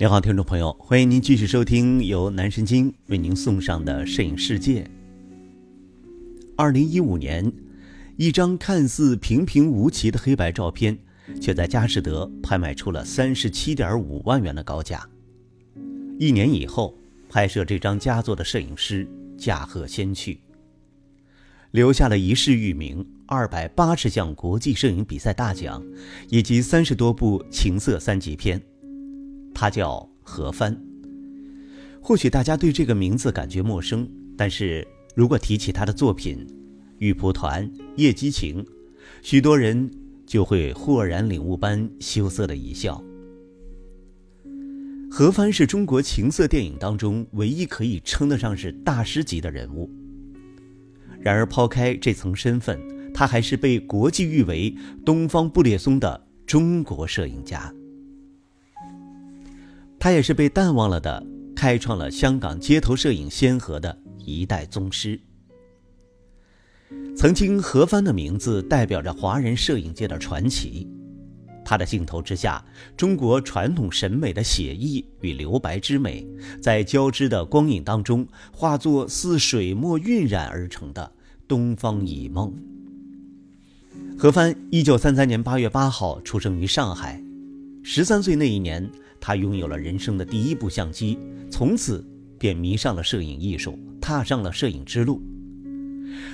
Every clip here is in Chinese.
您好，听众朋友，欢迎您继续收听由南神经为您送上的摄影世界。二零一五年，一张看似平平无奇的黑白照片，却在佳士得拍卖出了三十七点五万元的高价。一年以后，拍摄这张佳作的摄影师驾鹤仙去，留下了一世誉名、二百八十项国际摄影比赛大奖，以及三十多部情色三级片。他叫何帆。或许大家对这个名字感觉陌生，但是如果提起他的作品《玉蒲团》《夜激情》，许多人就会豁然领悟般羞涩的一笑。何帆是中国情色电影当中唯一可以称得上是大师级的人物。然而，抛开这层身份，他还是被国际誉为“东方布列松”的中国摄影家。他也是被淡忘了的，开创了香港街头摄影先河的一代宗师。曾经，何帆的名字代表着华人摄影界的传奇。他的镜头之下，中国传统审美的写意与留白之美，在交织的光影当中，化作似水墨晕染而成的东方一梦。何帆，一九三三年八月八号出生于上海，十三岁那一年。他拥有了人生的第一部相机，从此便迷上了摄影艺术，踏上了摄影之路。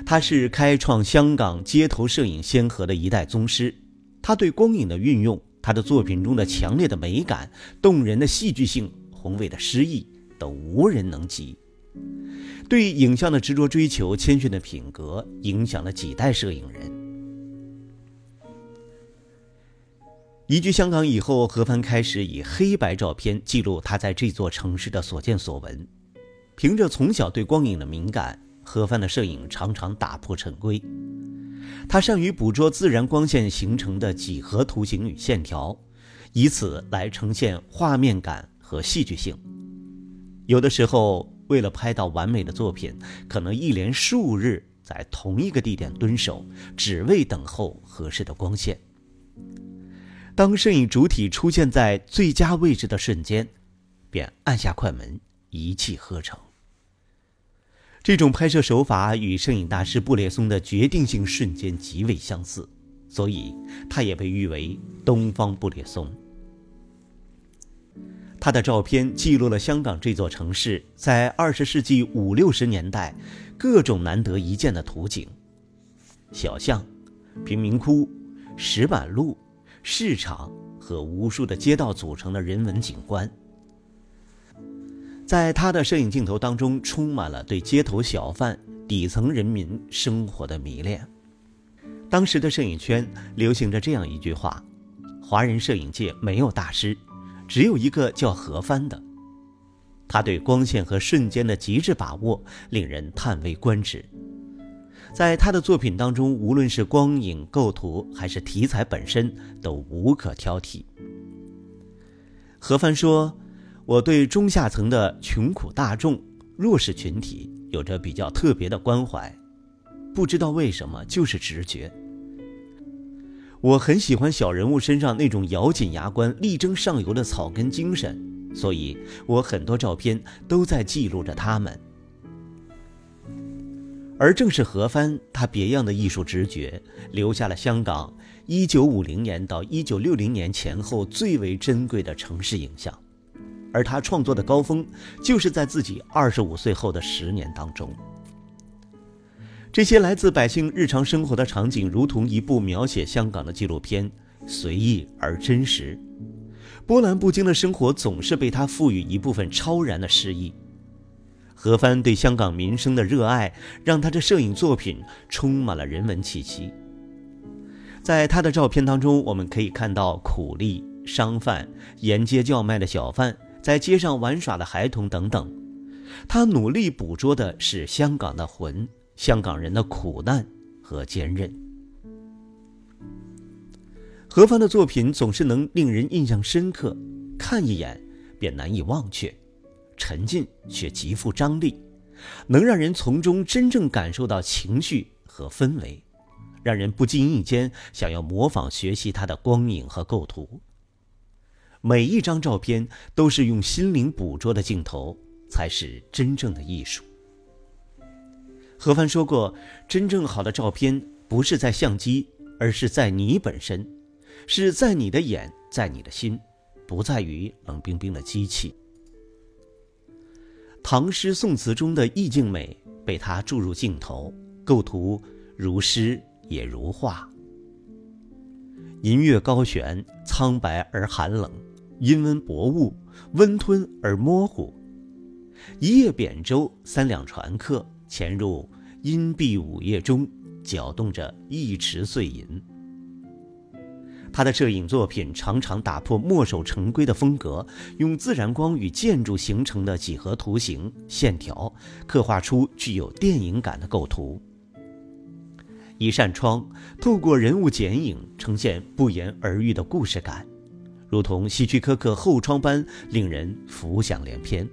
他是开创香港街头摄影先河的一代宗师。他对光影的运用，他的作品中的强烈的美感、动人的戏剧性、宏伟的诗意，都无人能及。对影像的执着追求、谦逊的品格，影响了几代摄影人。移居香港以后，何帆开始以黑白照片记录他在这座城市的所见所闻。凭着从小对光影的敏感，何帆的摄影常常打破陈规。他善于捕捉自然光线形成的几何图形与线条，以此来呈现画面感和戏剧性。有的时候，为了拍到完美的作品，可能一连数日在同一个地点蹲守，只为等候合适的光线。当摄影主体出现在最佳位置的瞬间，便按下快门，一气呵成。这种拍摄手法与摄影大师布列松的决定性瞬间极为相似，所以他也被誉为“东方布列松”。他的照片记录了香港这座城市在二十世纪五六十年代各种难得一见的图景：小巷、贫民窟、石板路。市场和无数的街道组成的人文景观，在他的摄影镜头当中，充满了对街头小贩、底层人民生活的迷恋。当时的摄影圈流行着这样一句话：“华人摄影界没有大师，只有一个叫何帆的。”他对光线和瞬间的极致把握，令人叹为观止。在他的作品当中，无论是光影构图还是题材本身，都无可挑剔。何帆说：“我对中下层的穷苦大众、弱势群体有着比较特别的关怀，不知道为什么，就是直觉。我很喜欢小人物身上那种咬紧牙关、力争上游的草根精神，所以我很多照片都在记录着他们。”而正是何帆，他别样的艺术直觉，留下了香港1950年到1960年前后最为珍贵的城市影像。而他创作的高峰，就是在自己25岁后的十年当中。这些来自百姓日常生活的场景，如同一部描写香港的纪录片，随意而真实。波澜不惊的生活，总是被他赋予一部分超然的诗意。何帆对香港民生的热爱，让他的摄影作品充满了人文气息。在他的照片当中，我们可以看到苦力、商贩、沿街叫卖的小贩、在街上玩耍的孩童等等。他努力捕捉的是香港的魂，香港人的苦难和坚韧。何帆的作品总是能令人印象深刻，看一眼便难以忘却。沉浸却极富张力，能让人从中真正感受到情绪和氛围，让人不经意间想要模仿学习他的光影和构图。每一张照片都是用心灵捕捉的镜头，才是真正的艺术。何帆说过：“真正好的照片不是在相机，而是在你本身，是在你的眼，在你的心，不在于冷冰冰的机器。”唐诗宋词中的意境美被他注入镜头，构图如诗也如画。银月高悬，苍白而寒冷；阴温薄雾，温吞而模糊。一叶扁舟，三两船客。潜入阴蔽午夜中，搅动着一池碎银。他的摄影作品常常打破墨守成规的风格，用自然光与建筑形成的几何图形线条，刻画出具有电影感的构图。一扇窗透过人物剪影，呈现不言而喻的故事感，如同希区柯克后窗般，令人浮想联翩。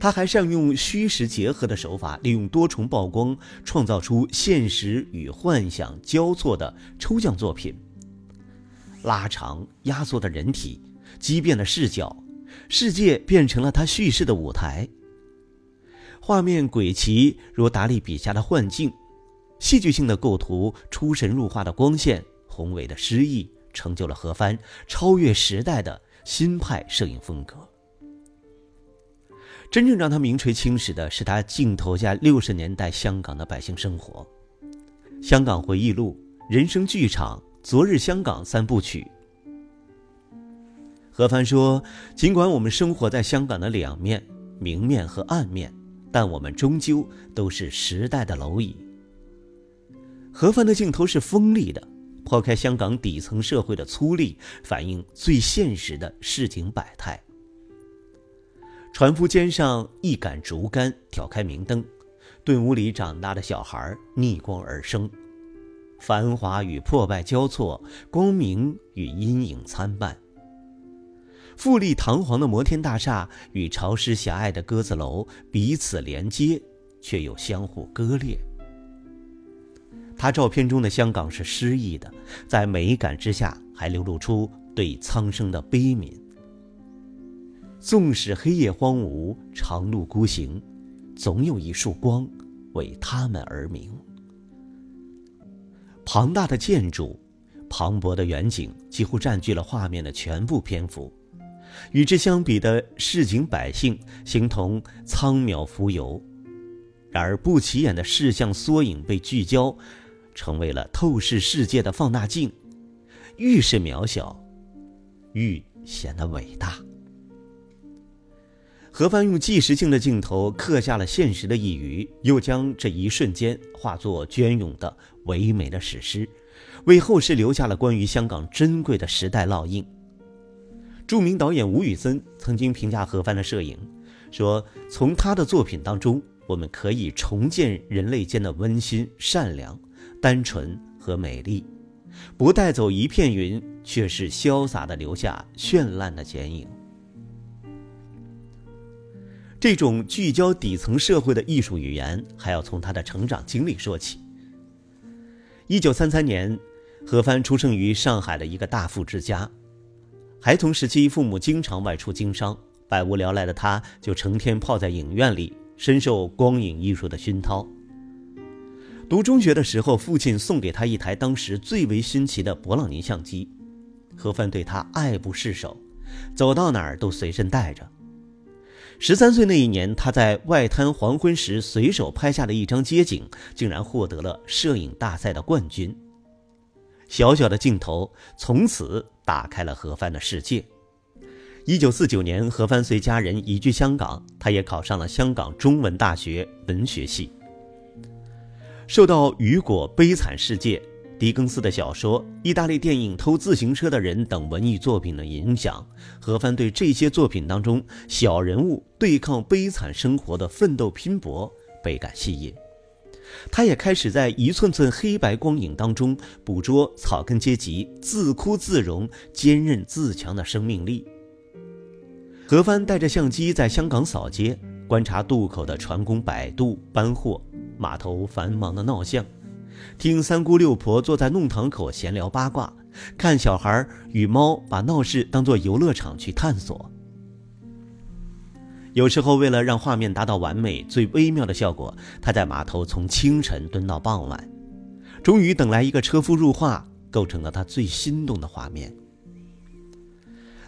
他还善用虚实结合的手法，利用多重曝光，创造出现实与幻想交错的抽象作品。拉长、压缩的人体，畸变的视角，世界变成了他叙事的舞台。画面诡奇，如达利笔下的幻境；戏剧性的构图，出神入化的光线，宏伟的诗意，成就了何帆超越时代的新派摄影风格。真正让他名垂青史的是他镜头下六十年代香港的百姓生活，《香港回忆录》《人生剧场》《昨日香港》三部曲。何帆说：“尽管我们生活在香港的两面，明面和暗面，但我们终究都是时代的蝼蚁。”何帆的镜头是锋利的，抛开香港底层社会的粗粝，反映最现实的市井百态。船夫肩上一杆竹竿，挑开明灯，顿屋里长大的小孩逆光而生，繁华与破败交错，光明与阴影参半。富丽堂皇的摩天大厦与潮湿狭隘的鸽子楼彼此连接，却又相互割裂。他照片中的香港是诗意的，在美感之下，还流露出对苍生的悲悯。纵使黑夜荒芜，长路孤行，总有一束光为他们而明。庞大的建筑，磅礴的远景，几乎占据了画面的全部篇幅。与之相比的市井百姓，形同苍渺浮游。然而不起眼的视像缩影被聚焦，成为了透视世界的放大镜。愈是渺小，愈显得伟大。何帆用纪实性的镜头刻下了现实的一隅，又将这一瞬间化作隽永的唯美的史诗，为后世留下了关于香港珍贵的时代烙印。著名导演吴宇森曾经评价何帆的摄影，说：“从他的作品当中，我们可以重建人类间的温馨、善良、单纯和美丽，不带走一片云，却是潇洒的留下绚烂的剪影。”这种聚焦底层社会的艺术语言，还要从他的成长经历说起。一九三三年，何帆出生于上海的一个大富之家。孩童时期，父母经常外出经商，百无聊赖的他，就成天泡在影院里，深受光影艺术的熏陶。读中学的时候，父亲送给他一台当时最为新奇的勃朗宁相机，何帆对他爱不释手，走到哪儿都随身带着。十三岁那一年，他在外滩黄昏时随手拍下的一张街景，竟然获得了摄影大赛的冠军。小小的镜头从此打开了何帆的世界。一九四九年，何帆随家人移居香港，他也考上了香港中文大学文学系。受到雨果《悲惨世界》。狄更斯的小说、意大利电影《偷自行车的人》等文艺作品的影响，何帆对这些作品当中小人物对抗悲惨生活的奋斗拼搏倍感吸引。他也开始在一寸寸黑白光影当中捕捉草根阶级自哭自荣、坚韧自强的生命力。何帆带着相机在香港扫街，观察渡口的船工摆渡搬货，码头繁忙的闹巷。听三姑六婆坐在弄堂口闲聊八卦，看小孩与猫把闹市当作游乐场去探索。有时候，为了让画面达到完美、最微妙的效果，他在码头从清晨蹲到傍晚，终于等来一个车夫入画，构成了他最心动的画面。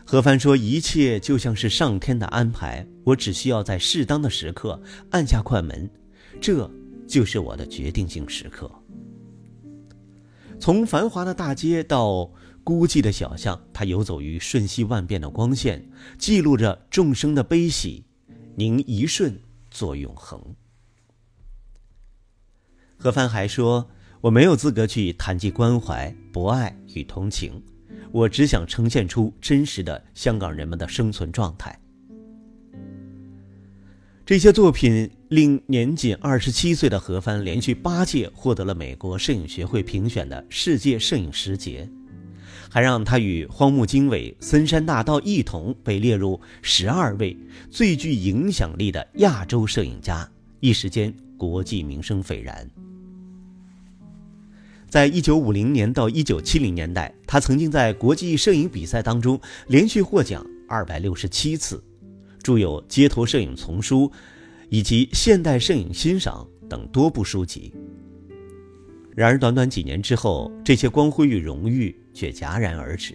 何帆说：“一切就像是上天的安排，我只需要在适当的时刻按下快门，这就是我的决定性时刻。”从繁华的大街到孤寂的小巷，他游走于瞬息万变的光线，记录着众生的悲喜。宁一瞬作永恒。何帆还说：“我没有资格去谈及关怀、博爱与同情，我只想呈现出真实的香港人们的生存状态。”这些作品令年仅二十七岁的何帆连续八届获得了美国摄影学会评选的世界摄影十杰。还让他与荒木经纬、森山大道一同被列入十二位最具影响力的亚洲摄影家，一时间国际名声斐然。在一九五零年到一九七零年代，他曾经在国际摄影比赛当中连续获奖二百六十七次，著有《街头摄影丛书》以及《现代摄影欣赏》等多部书籍。然而，短短几年之后，这些光辉与荣誉却戛然而止。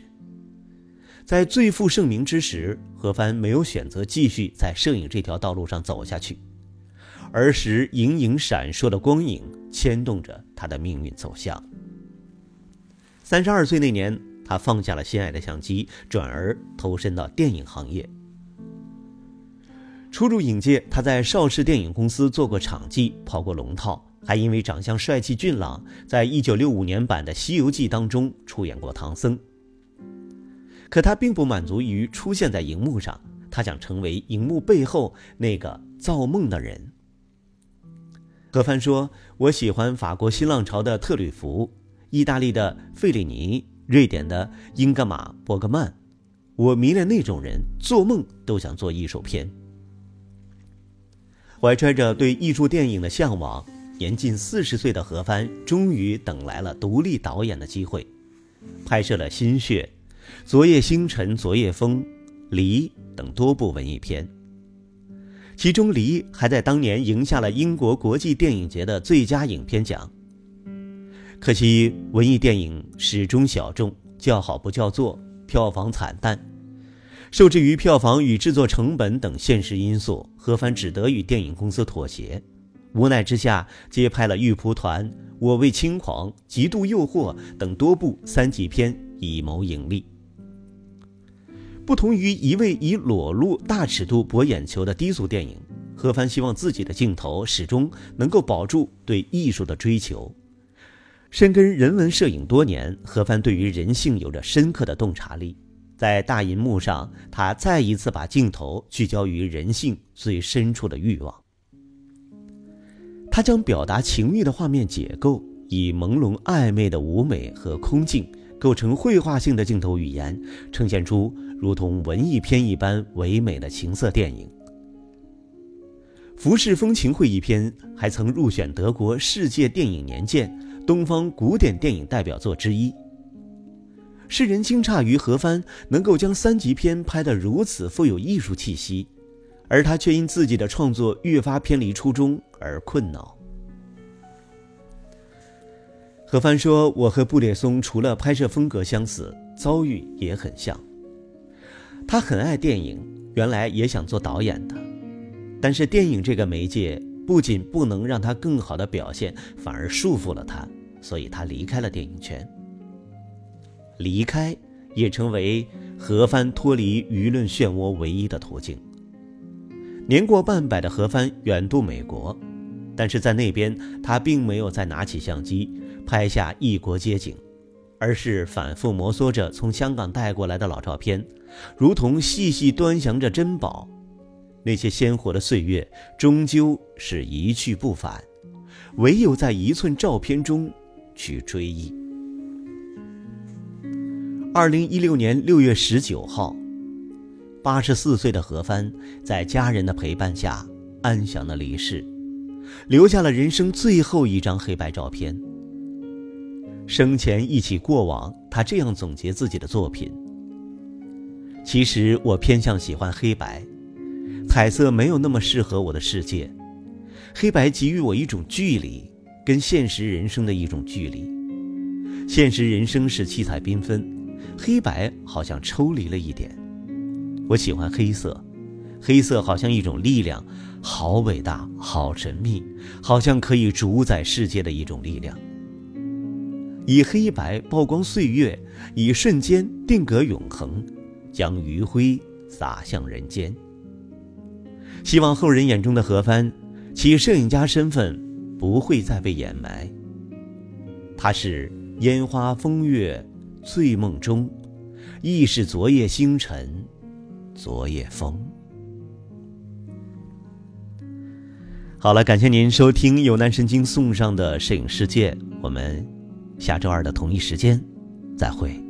在最负盛名之时，何帆没有选择继续在摄影这条道路上走下去，儿时隐隐闪烁的光影牵动着他的命运走向。三十二岁那年，他放下了心爱的相机，转而投身到电影行业。初入影界，他在邵氏电影公司做过场记，跑过龙套。还因为长相帅气俊朗，在一九六五年版的《西游记》当中出演过唐僧。可他并不满足于出现在荧幕上，他想成为荧幕背后那个造梦的人。何帆说：“我喜欢法国新浪潮的特吕弗，意大利的费里尼，瑞典的英格玛·伯格曼，我迷恋那种人，做梦都想做艺术片。”怀揣着对艺术电影的向往。年近四十岁的何帆终于等来了独立导演的机会，拍摄了《心血》《昨夜星辰昨夜风》《离》等多部文艺片。其中，《离》还在当年赢下了英国国际电影节的最佳影片奖。可惜，文艺电影始终小众，叫好不叫座，票房惨淡。受制于票房与制作成本等现实因素，何帆只得与电影公司妥协。无奈之下，接拍了《玉蒲团》《我为轻狂》《极度诱惑》等多部三级片，以谋盈利。不同于一味以裸露、大尺度博眼球的低俗电影，何帆希望自己的镜头始终能够保住对艺术的追求。深耕人文摄影多年，何帆对于人性有着深刻的洞察力。在大银幕上，他再一次把镜头聚焦于人性最深处的欲望。他将表达情欲的画面解构，以朦胧暧昧的舞美和空镜构成绘画性的镜头语言，呈现出如同文艺片一般唯美的情色电影。《浮世风情会》议篇还曾入选德国世界电影年鉴东方古典电影代表作之一。世人惊诧于何帆能够将三级片拍得如此富有艺术气息。而他却因自己的创作越发偏离初衷而困恼。何帆说：“我和布列松除了拍摄风格相似，遭遇也很像。他很爱电影，原来也想做导演的，但是电影这个媒介不仅不能让他更好的表现，反而束缚了他，所以他离开了电影圈。离开也成为何帆脱离舆论漩涡唯一的途径。”年过半百的何帆远渡美国，但是在那边，他并没有再拿起相机拍下异国街景，而是反复摩挲着从香港带过来的老照片，如同细细端详着珍宝。那些鲜活的岁月，终究是一去不返，唯有在一寸照片中去追忆。二零一六年六月十九号。八十四岁的何帆，在家人的陪伴下安详的离世，留下了人生最后一张黑白照片。生前忆起过往，他。他这样总结自己的作品：其实我偏向喜欢黑白，彩色没有那么适合我的世界。黑白给予我一种距离，跟现实人生的一种距离。现实人生是七彩缤纷，黑白好像抽离了一点。我喜欢黑色，黑色好像一种力量，好伟大，好神秘，好像可以主宰世界的一种力量。以黑白曝光岁月，以瞬间定格永恒，将余晖洒向人间。希望后人眼中的何帆。其摄影家身份不会再被掩埋。他是烟花风月醉梦中，亦是昨夜星辰，昨夜风。好了，感谢您收听由南神经送上的摄影世界，我们下周二的同一时间再会。